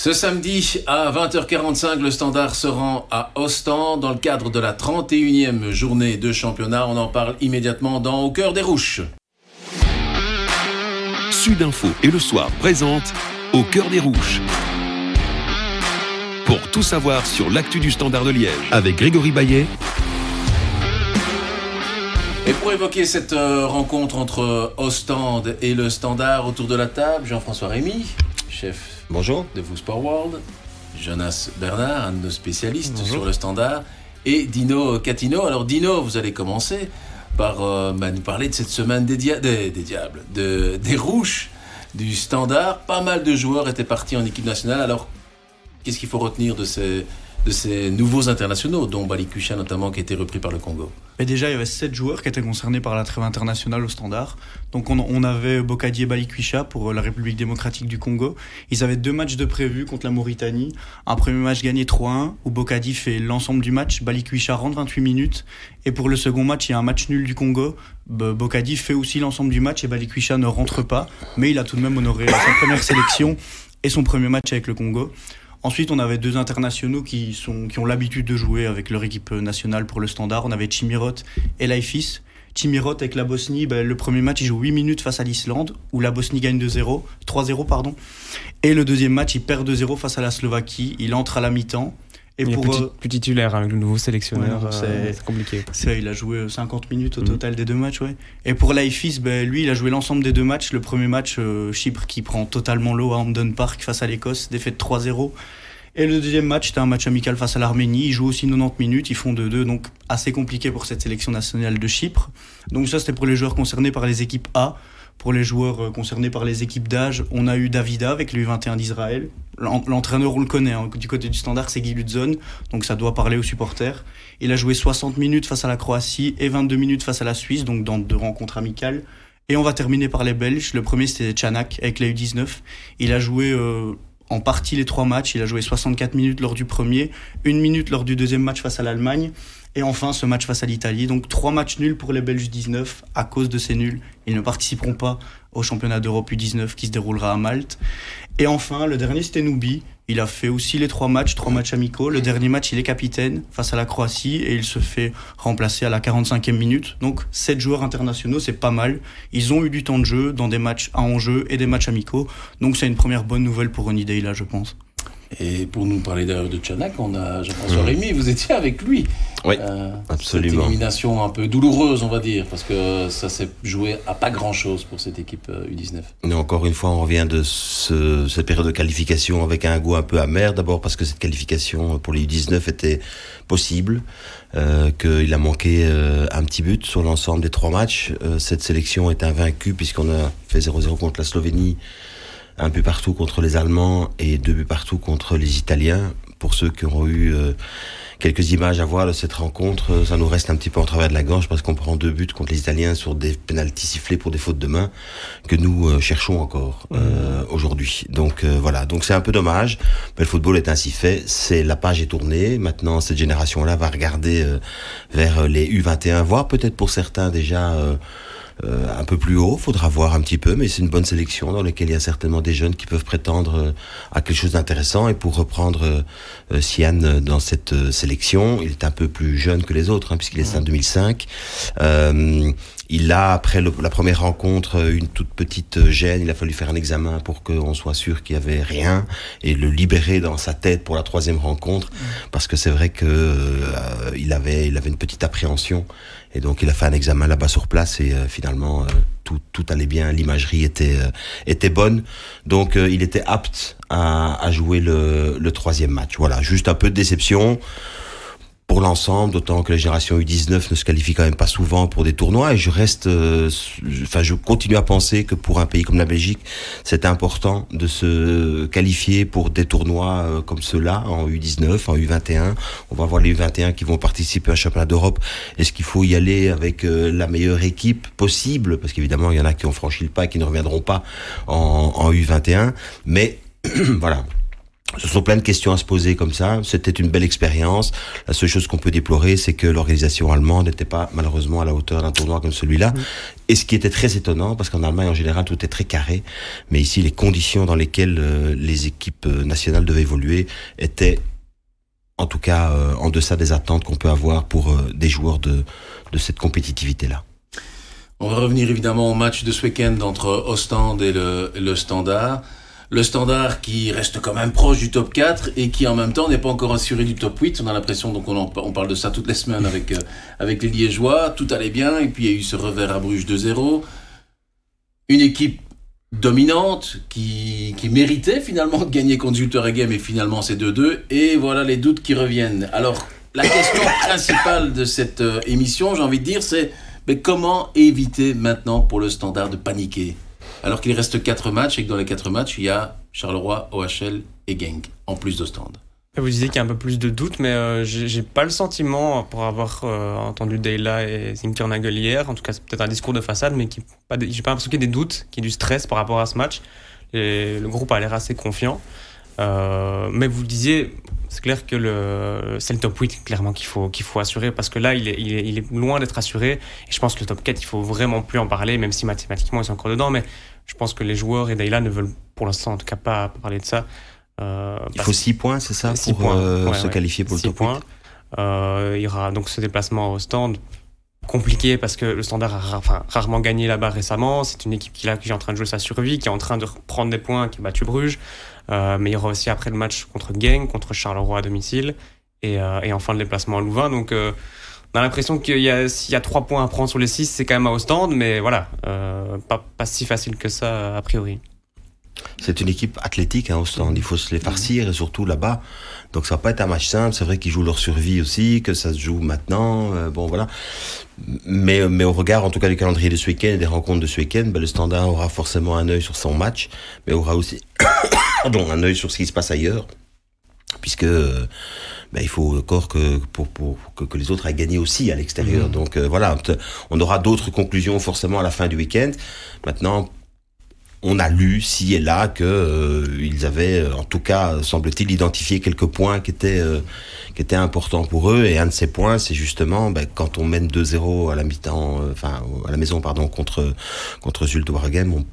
Ce samedi à 20h45, le Standard se rend à Ostend dans le cadre de la 31e journée de championnat. On en parle immédiatement dans Au cœur des Rouches. Sudinfo et le soir présente Au cœur des Rouges. Pour tout savoir sur l'actu du Standard de Liège avec Grégory Baillet. Et pour évoquer cette euh, rencontre entre Ostende et le Standard autour de la table, Jean-François Rémy, chef Bonjour. de Vous Sport World, Jonas Bernard, un de nos spécialistes sur le standard, et Dino Catino. Alors Dino, vous allez commencer par euh, bah, nous parler de cette semaine des, dia- des- des diables, de- des rouges du standard. Pas mal de joueurs étaient partis en équipe nationale. Alors, qu'est-ce qu'il faut retenir de ces, de ces nouveaux internationaux, dont Balikusha notamment, qui a été repris par le Congo Mais déjà, il y avait 7 joueurs qui étaient concernés par la trêve internationale au standard. Donc on, avait Bokadi et Balikwisha pour euh, la République démocratique du Congo. Ils avaient deux matchs de prévus contre la Mauritanie. Un premier match gagné 3-1 où Bokadi fait l'ensemble du match, Balikwisha rentre 28 minutes. Et pour le second match, il y a un match nul du Congo. Bokadi fait aussi l'ensemble du match et Balikwisha ne rentre pas. Mais il a tout de même honoré sa première sélection et son premier match avec le Congo. Ensuite, on avait deux internationaux qui, sont, qui ont l'habitude de jouer avec leur équipe nationale pour le standard. On avait Chimirot et Laifis. Chimirot avec la Bosnie, ben, le premier match, il joue 8 minutes face à l'Islande, où la Bosnie gagne 2-0, 3-0, pardon. Et le deuxième match, il perd 2-0 face à la Slovaquie. Il entre à la mi-temps. Et il est pour, plus, euh, plus titulaire avec le nouveau sélectionneur. Ouais, euh, c'est- compliqué. c'est- il a joué 50 minutes au Mhm. total des deux matchs, ouais. Et pour Laifis, ben, lui, il a joué l'ensemble des deux matchs. Le premier match, euh, Chypre qui prend totalement l'eau à Hampden Park face à l'Écosse, défaite 3-0. Et le deuxième match, c'était un match amical face à l'Arménie. Ils jouent aussi 90 minutes, ils font 2-2, donc assez compliqué pour cette sélection nationale de Chypre. Donc ça, c'était pour les joueurs concernés par les équipes A. Pour les joueurs euh, concernés par les équipes d'âge, on a eu Davida avec le U21 d'Israël. L'en- L'entraîneur, on le connaît, hein. du côté du standard, c'est Guy Lutzon, donc ça doit parler aux supporters. Il a joué 60 minutes face à la Croatie et 22 minutes face à la Suisse, donc dans deux rencontres amicales. Et on va terminer par les Belges. Le premier, c'était Chanak avec la U19. Il a joué euh, en partie les trois matchs. Il a joué 64 minutes lors du premier, une minute lors du deuxième match face à l'Allemagne. Et enfin, ce match face à l'Italie. Donc, trois matchs nuls pour les Belges 19. À cause de ces nuls, ils ne participeront pas au championnat d'Europe U19 qui se déroulera à Malte. Et enfin, le dernier, c'était Noubi. Il a fait aussi les trois matchs, trois matchs amicaux. Le dernier match, il est capitaine face à la Croatie et il se fait remplacer à la 45e minute. Donc, sept joueurs internationaux, c'est pas mal. Ils ont eu du temps de jeu dans des matchs à enjeu et des matchs amicaux. Donc, c'est une première bonne nouvelle pour Ronny Deila, je pense. Et pour nous parler d'ailleurs de Tchanak, on a Jean-François Rémy, vous étiez avec lui. Oui, Euh, absolument. Cette élimination un peu douloureuse, on va dire, parce que ça s'est joué à pas grand-chose pour cette équipe euh, U19. Mais encore une fois, on revient de ce, cette période de qualification avec un goût un peu amer. D'abord parce que cette qualification pour les U19 était possible, euh, qu'il a manqué euh, un petit but sur l'ensemble des trois matchs. Euh, cette sélection est invaincue puisqu'on a fait 0-0 contre la Slovénie, un but partout contre les Allemands et deux buts partout contre les Italiens. Pour ceux qui auront eu euh, quelques images à voir de cette rencontre, ça nous reste un petit peu en travers de la gorge parce qu'on prend deux buts contre les Italiens sur des pénaltys sifflés pour des fautes de main que nous euh, cherchons encore euh, aujourd'hui. Donc euh, voilà, donc c'est un peu dommage, mais le football est ainsi fait. C'est la page est tournée. Maintenant, cette génération-là va regarder euh, vers les U21, voire peut-être pour certains déjà. Euh, un peu plus haut, faudra voir un petit peu, mais c'est une bonne sélection dans laquelle il y a certainement des jeunes qui peuvent prétendre euh, à quelque chose d'intéressant. Et pour reprendre euh, Sian dans cette sélection, il est un peu plus jeune que les autres, hein, puisqu'il est en 2005. Il a, après le- la première rencontre, euh, une toute petite euh, gêne. Il a fallu faire un examen pour qu'on soit sûr qu'il y avait rien et le libérer dans sa tête pour la troisième rencontre, parce que c'est vrai que euh, avait, il avait une petite appréhension. Et donc il a fait un examen là-bas sur place et euh, finalement euh, tout, tout allait bien, l'imagerie était euh, était bonne, donc il était apte à, à jouer le, le troisième match. Voilà, juste un peu de déception pour l'ensemble, d'autant que la génération U19 ne se qualifie quand même pas souvent pour des tournois. Et je reste, euh, enfin, je continue à penser que pour un pays comme la Belgique, c'est important de se qualifier pour des tournois euh, comme ceux-là, en U19, en U21. On va voir les U21 qui vont participer à un championnat d'Europe. Est-ce qu'il faut y aller avec euh, la meilleure équipe possible? Parce qu'évidemment, il y en a qui ont franchi le pas et qui ne reviendront pas en, en U21. Mais voilà, ce sont plein de questions à se poser comme ça. C'était une belle expérience. La seule chose qu'on peut déplorer, c'est que l'organisation allemande n'était pas malheureusement à la hauteur d'un tournoi comme celui-là. Et ce qui était très étonnant, parce qu'en Allemagne en général tout est très carré, mais ici les conditions dans lesquelles euh, les équipes euh, nationales devaient évoluer étaient en tout cas euh, en deçà des attentes qu'on peut avoir pour des joueurs de, de cette compétitivité-là. On va revenir évidemment au match de ce week-end entre Ostend et le, le Standard le standard qui reste quand même proche du top 4 et qui en même temps n'est pas encore assuré du top 8. On a l'impression, donc on, on, parle de ça toutes les semaines avec, euh, avec les Liégeois, tout allait bien et puis il y a eu ce revers à Bruges 2-0. Une équipe dominante qui, qui, méritait finalement de gagner contre Game et finalement c'est 2-2 et voilà les doutes qui reviennent. Alors la question principale de cette euh, émission, j'ai envie de dire, c'est mais comment éviter maintenant pour le standard de paniquer? Alors qu'il reste 4 matchs et que dans les 4 matchs, il y a Charleroi, OHL et Genk, en plus d'Ostende. Vous disiez qu'il y a un peu plus de doutes, mais euh, j'ai pas le sentiment, pour avoir euh, entendu Deyla et Zinkernagel hier, en tout cas c'est peut-être un discours de façade, mais j'ai pas, pas l'impression qu'il y ait des doutes, qu'il y ait du stress par rapport à ce match. Le groupe a l'air assez confiant. Euh, mais vous le disiez, c'est clair que le, c'est le top 8 clairement qu'il faut, qu'il faut assurer parce que là, il est, il est, il est loin d'être assuré. Et je pense que le top 4, il faut vraiment plus en parler, même si mathématiquement, ils sont encore dedans. Mais je pense que les joueurs et Dayla ne veulent pour l'instant, en tout cas, pas, parler de ça. Euh, il faut 6 points, c'est ça, pour euh, se qualifier pour le top points. 8 euh, il y aura donc ce déplacement au stand compliqué parce que le Standard a enfin, rarement gagné là-bas récemment. C'est une équipe qui, là, qui est en train de jouer sa survie, qui est en train de prendre des points, qui a battu Bruges. Euh, mais il y aura aussi après le match contre Genk, contre Charleroi à domicile, et, euh, et enfin le déplacement à Louvain. Donc euh, on a l'impression qu'il y a, s'il trois points à prendre sur les six, c'est quand même à Ostende, mais voilà, pas, si facile que ça a priori. C'est une équipe athlétique, hein, Ostende. Il faut se les farcir, et surtout là-bas. Donc ça va pas être un match simple. C'est vrai qu'ils jouent leur survie aussi, que ça se joue maintenant. bon, voilà. Mais, mais au regard, en tout cas, du calendrier de ce week-end et des rencontres de ce week-end, ben, le Standard aura forcément un œil sur son match, mais aura aussi pardon, un œil sur ce qui se passe ailleurs, puisque ben, il faut encore que, pour, pour, que, les autres aient gagné aussi à l'extérieur. Mmh. Donc euh, voilà, on aura d'autres conclusions forcément à la fin du week-end. Maintenant, on a lu, ci et là, que euh, ils avaient, en tout cas, semble-t-il, identifié quelques points qui étaient, euh, qui étaient importants pour eux. Et un de ces points, c'est justement ben, quand on mène 2-0 à la mi-temps, enfin à la maison, pardon, contre contre Zulte Waregem, on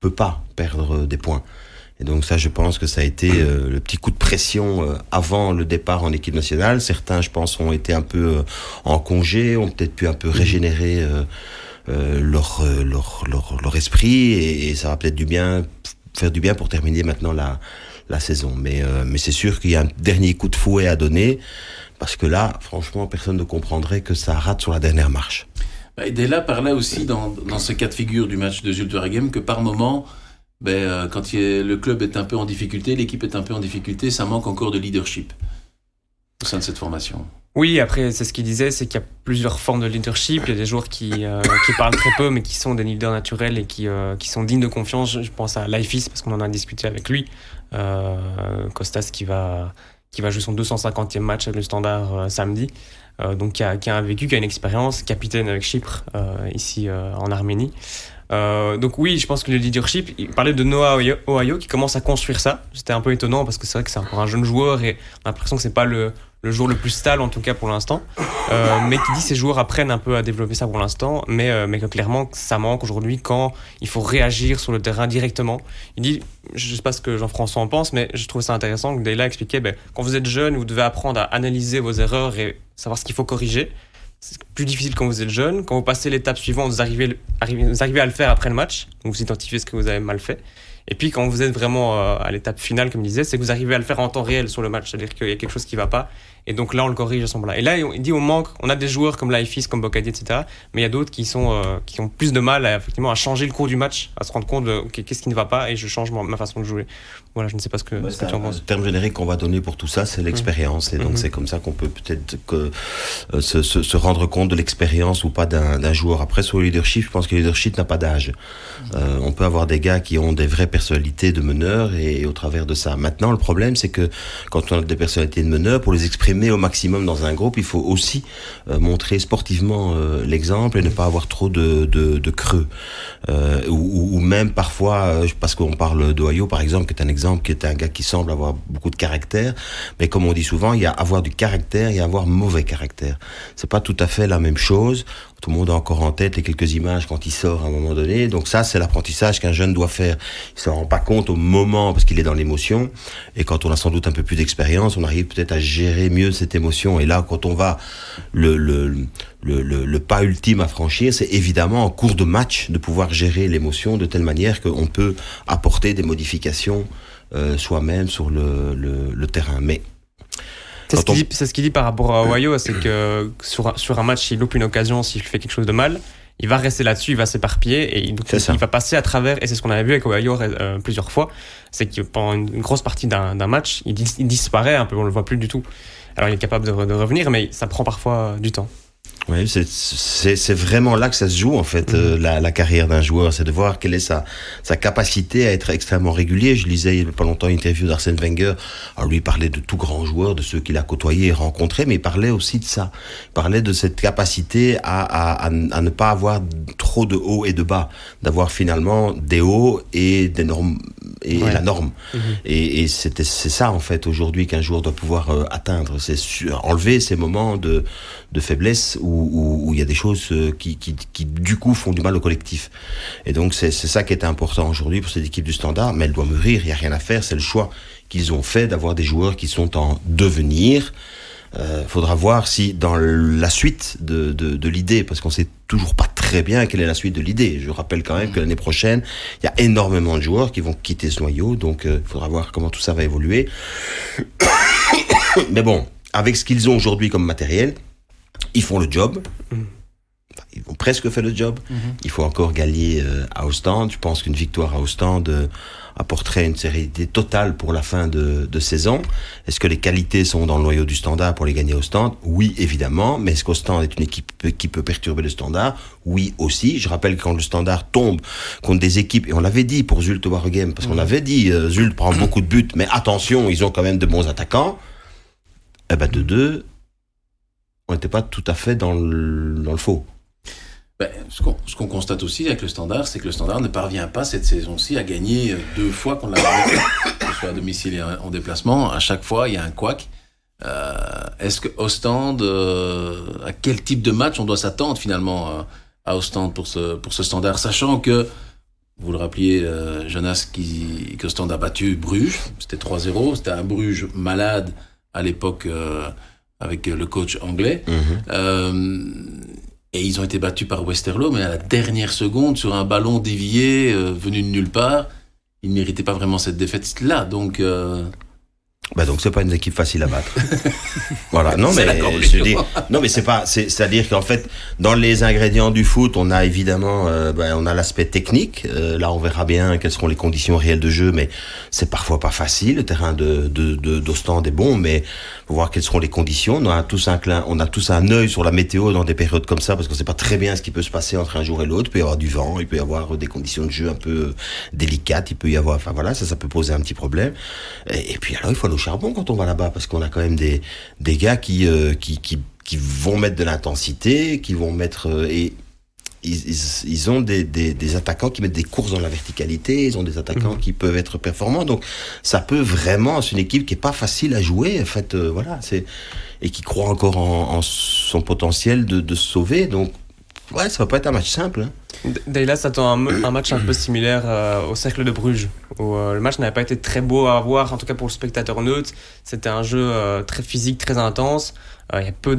peut pas perdre des points. Et donc ça, je pense que ça a été euh, le petit coup de pression euh, avant le départ en équipe nationale. Certains, je pense, ont été un peu euh, en congé, ont peut-être pu un peu régénérer leur, leur, leur, leur, esprit et, et ça va peut-être du bien faire du bien pour terminer maintenant la, la saison. Mais, mais c'est sûr qu'il y a un dernier coup de fouet à donner parce que là, franchement, personne ne comprendrait que ça rate sur la dernière marche. Bah, et Della parlait aussi dans, dans ce cas de figure du match de Jules Game que par moment, ben, euh, quand le club est un peu en difficulté, l'équipe est un peu en difficulté, ça manque encore de leadership au sein de cette formation. Oui, après, c'est ce qu'il disait, c'est qu'il y a plusieurs formes de leadership. Il y a des joueurs qui, euh, parlent très peu, mais qui sont des leaders naturels et qui, euh, sont dignes de confiance. Je pense à Lifeis, parce qu'on en a discuté avec lui. Costas qui va, qui va jouer son 250e match avec le standard samedi. donc, qui a, qui a, vécu, qui a une expérience, capitaine avec Chypre, ici en Arménie. Euh, donc oui, je pense que le leadership, il parlait de Noah Ohio qui commence à construire ça. C'était un peu étonnant parce que c'est vrai que c'est encore un jeune joueur et on a l'impression que c'est pas le, le joueur le plus stable en tout cas pour l'instant. Euh, mais qui dit ces joueurs apprennent un peu à développer ça pour l'instant, mais, euh, mais que clairement ça manque aujourd'hui quand il faut réagir sur le terrain directement. Il dit, je sais pas ce que Jean-François en pense, mais je trouve ça intéressant que Dayla expliquait, ben, quand vous êtes jeune, vous devez apprendre à analyser vos erreurs et savoir ce qu'il faut corriger c'est plus difficile quand vous êtes jeune. Quand vous passez l'étape suivante, vous arrivez, vous arrivez à le faire après le match. Donc vous identifiez ce que vous avez mal fait. Et puis quand vous êtes vraiment euh, à l'étape finale, comme je disais, c'est que vous arrivez à le faire en temps réel sur le match. C'est-à-dire qu'il y a quelque chose qui ne va pas. Et donc là, on le corrige à ce moment-là. Et là, il dit on manque, on a des joueurs comme Laifis, comme Bocadi, etc. Mais il y a d'autres qui, sont, euh, qui ont plus de mal à, effectivement, à changer le cours du match, à se rendre compte de qu'est-ce qui ne va pas et je change ma, façon de jouer. Voilà, je ne sais pas ce que, ce que tu en penses. Le terme générique qu'on va donner pour tout ça, c'est l'expérience. Et donc, mhm. c'est comme ça qu'on peut peut-être que, euh, se, se, se, rendre compte de l'expérience ou pas d'un joueur. Après, sur le leadership, je pense que le leadership n'a pas d'âge. Mhm. Euh, on peut avoir des gars qui ont des vrais personnalité de meneur et, au travers de ça. Maintenant, le problème, c'est que quand on a des personnalités de meneur, pour les exprimer au maximum dans un groupe, il faut aussi euh, montrer sportivement l'exemple et ne pas avoir trop de, de, de creux. Ou, ou, même parfois, parce qu'on parle d'Ohio, par exemple, qui est un exemple, qui est un gars qui semble avoir beaucoup de caractère, mais comme on dit souvent, il y a avoir du caractère et avoir mauvais caractère. C'est pas tout à fait la même chose. Tout le monde a encore en tête les quelques images quand il sort à un moment donné. Donc ça, c'est l'apprentissage qu'un jeune doit faire. Il se rend pas compte au moment parce qu'il est dans l'émotion. Et quand on a sans doute un peu plus d'expérience, on arrive peut-être à gérer mieux cette émotion. Et là, quand on va le, pas ultime à franchir, c'est évidemment en cours de match de pouvoir gérer l'émotion de telle manière qu'on peut apporter des modifications euh, soi-même sur le, le, le terrain. Mais c'est ce qu'il dit, par rapport à Ohio, c'est que sur, sur un match, il loupe une occasion, s'il fait quelque chose de mal, il va rester là-dessus, il va s'éparpiller et il, il, va passer à travers. Et c'est ce qu'on avait vu avec Ohio euh, plusieurs fois, c'est que pendant une, grosse partie d'un match, il, disparaît un peu, on le voit plus du tout. Alors il est capable de, de revenir, mais ça prend parfois du temps. Oui, c'est vraiment là que ça se joue en fait, euh, la, la, carrière d'un joueur, c'est de voir quelle est sa, sa capacité à être extrêmement régulier. Je lisais il n'y a pas longtemps une interview d'Arsène Wenger, alors lui il parlait de tout grands joueurs, de ceux qu'il a côtoyés et rencontrés, mais il parlait aussi de ça. Il parlait de cette capacité à, à, à, ne pas avoir trop de hauts et de bas, d'avoir finalement des hauts et des normes et la norme. Mhm. Et, et c'est ça en fait aujourd'hui qu'un joueur doit pouvoir euh, atteindre, c'est enlever ces moments de, de faiblesse où, il y a des choses euh, qui, qui, qui, du coup font du mal au collectif. Et donc c'est ça qui est important aujourd'hui pour cette équipe du Standard, mais elle doit mûrir, il n'y a rien à faire, c'est le choix qu'ils ont fait d'avoir des joueurs qui sont en devenir. Euh, faudra voir si dans la suite de, de, de l'idée, parce qu'on sait toujours pas très bien quelle est la suite de l'idée. Je rappelle quand même que l'année prochaine, il y a énormément de joueurs qui vont quitter ce noyau, donc il euh, faudra voir comment tout ça va évoluer. Mais bon, avec ce qu'ils ont aujourd'hui comme matériel, ils font le job. Ils ont presque fait le job. Mhm. Il faut encore gagner euh, à Ostende. Je pense qu'une victoire à Ostende euh, apporterait une sérénité totale pour la fin de, de saison? Est-ce que les qualités sont dans le noyau du standard pour les gagner au stand Oui, évidemment. Mais est-ce qu'Ostende est une équipe qui peut perturber le standard? Oui, aussi. Je rappelle que quand le standard tombe contre des équipes, et on l'avait dit pour Zult Wargame, parce qu'on mhm. avait dit, euh, Zult prend beaucoup de buts, mais attention, ils ont quand même de bons attaquants. Eh ben, de deux, n'était pas tout à fait dans le, faux. Ben, ce qu'on constate aussi avec le Standard, c'est que le Standard ne parvient pas cette saison-ci à gagner deux fois qu'on l'a que ce soit à domicile et en déplacement. À chaque fois, il y a un couac. Euh, Est-ce que Ostende, euh, à quel type de match on doit s'attendre finalement euh, à Ostende pour ce, pour ce Standard, sachant que vous le rappeliez, euh, Jonas, qui, a battu Bruges, c'était 3-0, c'était un Bruges malade à l'époque euh, avec le coach anglais. Mhm. Euh, et ils ont été battus par Westerlo, mais à la dernière seconde, sur un ballon dévié, euh, venu de nulle part, ils ne méritaient pas vraiment cette défaite-là. Donc, euh, bah donc c'est pas une équipe facile à battre. voilà. Non mais je dis, non mais c'est pas, c'est à dire qu'en fait dans les ingrédients du foot, on a évidemment, euh, ben, on a l'aspect technique. Euh, là, on verra bien quelles seront les conditions réelles de jeu, mais c'est parfois pas facile. Le terrain de d'Ostende de, est bon, mais faut voir quelles seront les conditions. On a tous un clin, on a tous un œil sur la météo dans des périodes comme ça parce qu'on sait pas très bien ce qui peut se passer entre un jour et l'autre. Il peut y avoir du vent, il peut y avoir des conditions de jeu un peu délicates, il peut y avoir, enfin voilà, ça, ça peut poser un petit problème. Et, et puis alors il faut aller charbon quand on va là-bas parce qu'on a quand même des, des gars qui, euh, qui, qui, qui, vont mettre de l'intensité, qui vont mettre euh, et ils, ils, ont des, des, des, attaquants qui mettent des courses dans la verticalité, ils ont des attaquants mhm. qui peuvent être performants. Donc ça peut vraiment, c'est une équipe qui est pas facile à jouer. En fait, euh, voilà, c'est et qui croit encore en, en son potentiel de, de se sauver. Donc Ouais, ça va pas être un match simple. Hein. Dayla s'attend un, un, match un peu similaire euh, au Cercle de Bruges, où euh, le match n'avait pas été très beau à voir, en tout cas pour le spectateur neutre. C'était un jeu euh, très physique, très intense. Il y a peu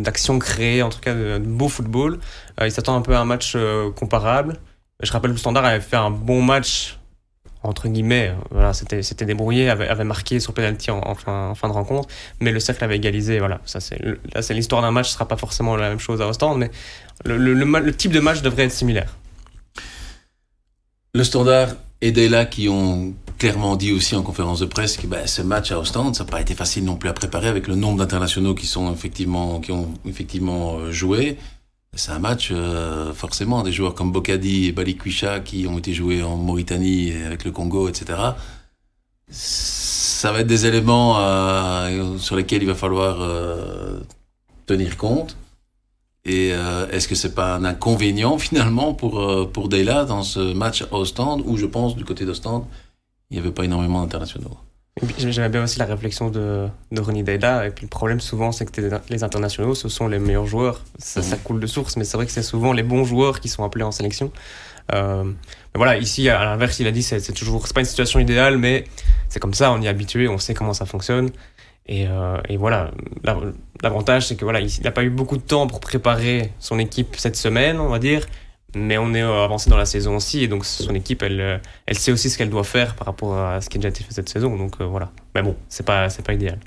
d'actions créées, en tout cas de, beau football. il s'attend un peu à un match comparable. Je rappelle que le Standard avait fait un bon match entre guillemets, voilà, c'était débrouillé, avait, marqué sur penalty en, fin, de rencontre, mais le cercle avait égalisé. Voilà, ça c'est l'histoire d'un match, ce sera pas forcément la même chose à Ostende, mais le, type de match devrait être similaire. Le Standard et Dela qui ont clairement dit aussi en conférence de presse que ben, ce match à Ostende, ça n'a pas été facile non plus à préparer avec le nombre d'internationaux qui sont effectivement qui ont effectivement euh, joué. C'est un match, forcément, des joueurs comme Bokadi et Balikwisha qui ont été joués en Mauritanie avec le Congo, etc. Ça va être des éléments sur lesquels il va falloir tenir compte. Et est-ce que c'est pas un inconvénient finalement pour, pour Deyla dans ce match à Ostende où je pense du côté d'Ostende, il n'y avait pas énormément d'internationaux? J'aimais bien aussi la réflexion de, de Ronnie Dayla. Et puis le problème, souvent, c'est que les internationaux, ce sont les meilleurs joueurs. Ça, ça mhm. coule de source, mais c'est vrai que c'est souvent les bons joueurs qui sont appelés en sélection. Euh, mais voilà, ici, à l'inverse, il a dit, c'est toujours, c'est pas une situation idéale, mais c'est comme ça, on y est habitué, on sait comment ça fonctionne. Et, euh, et voilà, l'avantage, c'est que voilà, il n'a pas eu beaucoup de temps pour préparer son équipe cette semaine, on va dire mais on est euh, avancé dans la saison aussi et donc son équipe elle, euh, elle sait aussi ce qu'elle doit faire par rapport à ce qui a déjà été fait cette saison donc euh, voilà. Mais bon c'est pas c'est pas idéal.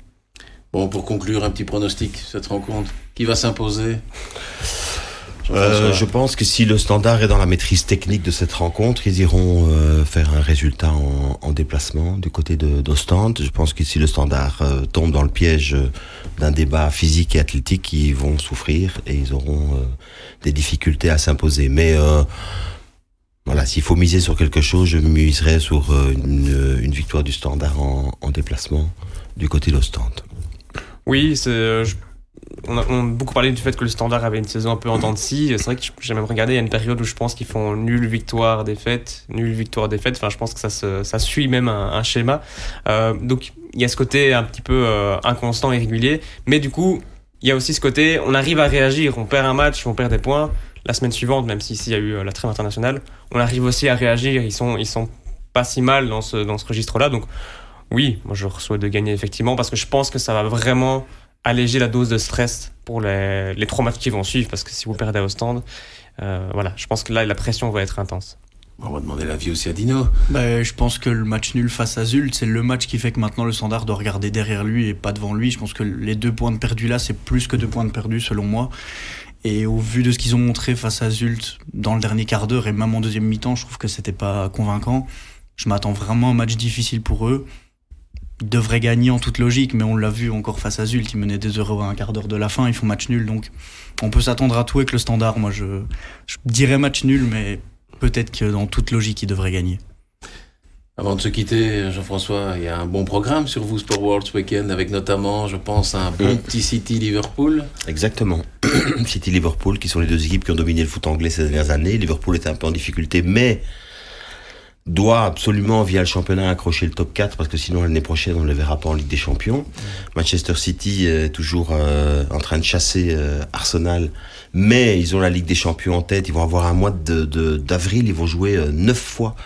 Bon pour conclure un petit pronostic cette rencontre qui va s'imposer? Euh, je pense que si le standard est dans la maîtrise technique de cette rencontre, ils iront euh, faire un résultat en, en déplacement du côté d'Ostende. Je pense que si le standard euh, tombe dans le piège d'un débat physique et athlétique, ils vont souffrir et ils auront des difficultés à s'imposer. Mais voilà, s'il faut miser sur quelque chose, je miserais sur une, une, victoire du standard en, en déplacement du côté d'Ostende. Oui, c'est on a, beaucoup parlé du fait que le Standard avait une saison un peu en dents de scie. C'est vrai que j'ai même regardé, il y a une période où je pense qu'ils font nulle victoire, défaite, nulle victoire, défaite. Enfin, je pense que ça, ça suit même un, schéma. Euh, donc, il y a ce côté un petit peu euh, inconstant et régulier. Mais du coup, il y a aussi ce côté, on arrive à réagir. On perd un match, on perd des points. La semaine suivante, même si ici il y a eu euh, la trêve internationale, on arrive aussi à réagir. Ils sont, ils sont pas si mal dans ce, dans ce registre-là. Donc, oui, moi je souhaite de gagner effectivement parce que je pense que ça va vraiment alléger la dose de stress pour les, les trois matchs qui vont suivre, parce que si vous perdez au stand, euh, voilà, je pense que là, la pression va être intense. On va demander l'avis aussi à Dino. Bah, je pense que le match nul face à Zult, c'est le match qui fait que maintenant le standard doit regarder derrière lui et pas devant lui. Je pense que les deux points de perdus là, c'est plus que deux points de perdus selon moi. Et au vu de ce qu'ils ont montré face à Zult dans le dernier quart d'heure et même en deuxième mi-temps, je trouve que c'était pas convaincant. Je m'attends vraiment à un match difficile pour eux ils devraient gagner en toute logique, mais on l'a vu encore face à Zult, ils menaient des euros à un quart d'heure de la fin, ils font match nul, donc on peut s'attendre à tout avec le standard. Moi, je, dirais match nul, mais peut-être que dans toute logique, ils devraient gagner. Avant de se quitter, Jean-François, il y a un bon programme sur vous Sport World ce week-end, avec notamment, je pense, un bon petit City Liverpool. Exactement. City Liverpool, qui sont les deux équipes qui ont dominé le foot anglais ces dernières années. Liverpool était un peu en difficulté, mais doit absolument, via le championnat, accrocher le top 4 parce que sinon l'année prochaine, on ne le verra pas en Ligue des Champions. Manchester City est toujours euh, en train de chasser euh, Arsenal, mais ils ont la Ligue des Champions en tête. Ils vont avoir un mois d'avril, de, d'avril ils vont jouer euh, neuf fois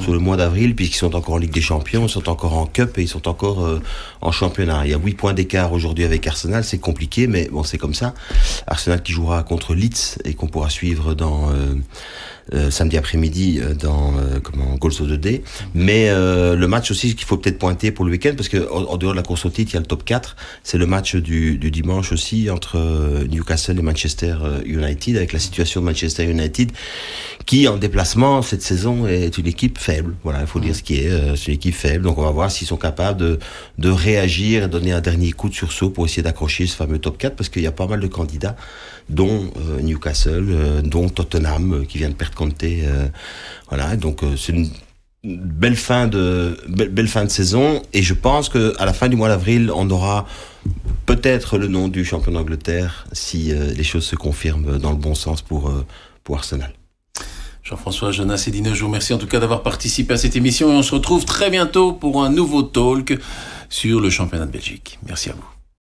sur le mois d'avril puisqu'ils sont encore en Ligue des Champions, ils sont encore en Cup et ils sont encore en championnat. Il y a 8 points d'écart aujourd'hui avec Arsenal, c'est compliqué, mais bon, c'est comme ça. Arsenal qui jouera contre Leeds et qu'on pourra suivre dans euh, samedi après-midi euh, dans euh, comment Goals 2D. Mais le match aussi qu'il faut peut-être pointer pour le week-end, parce que en, dehors de la course au titre, il y a le top 4. C'est le match du, dimanche aussi entre Newcastle et Manchester United, avec la situation de Manchester United, qui en déplacement cette saison est une équipe faible. Voilà, il faut dire ce qui est. c'est une équipe faible. Donc on va voir s'ils sont capables de, réagir et donner un dernier coup de sursaut pour essayer d'accrocher ce fameux top 4, parce qu'il y a pas mal de candidats dont euh, Newcastle, euh, dont Tottenham euh, qui vient de perdre Conte. voilà, donc c'est une belle fin de saison et je pense que à la fin du mois d'avril on aura peut-être le nom du champion d'Angleterre si les choses se confirment dans le bon sens pour pour Arsenal. Jean-François Jonas et Dino, je vous remercie en tout cas d'avoir participé à cette émission et on se retrouve très bientôt pour un nouveau talk sur le championnat de Belgique. Merci à vous.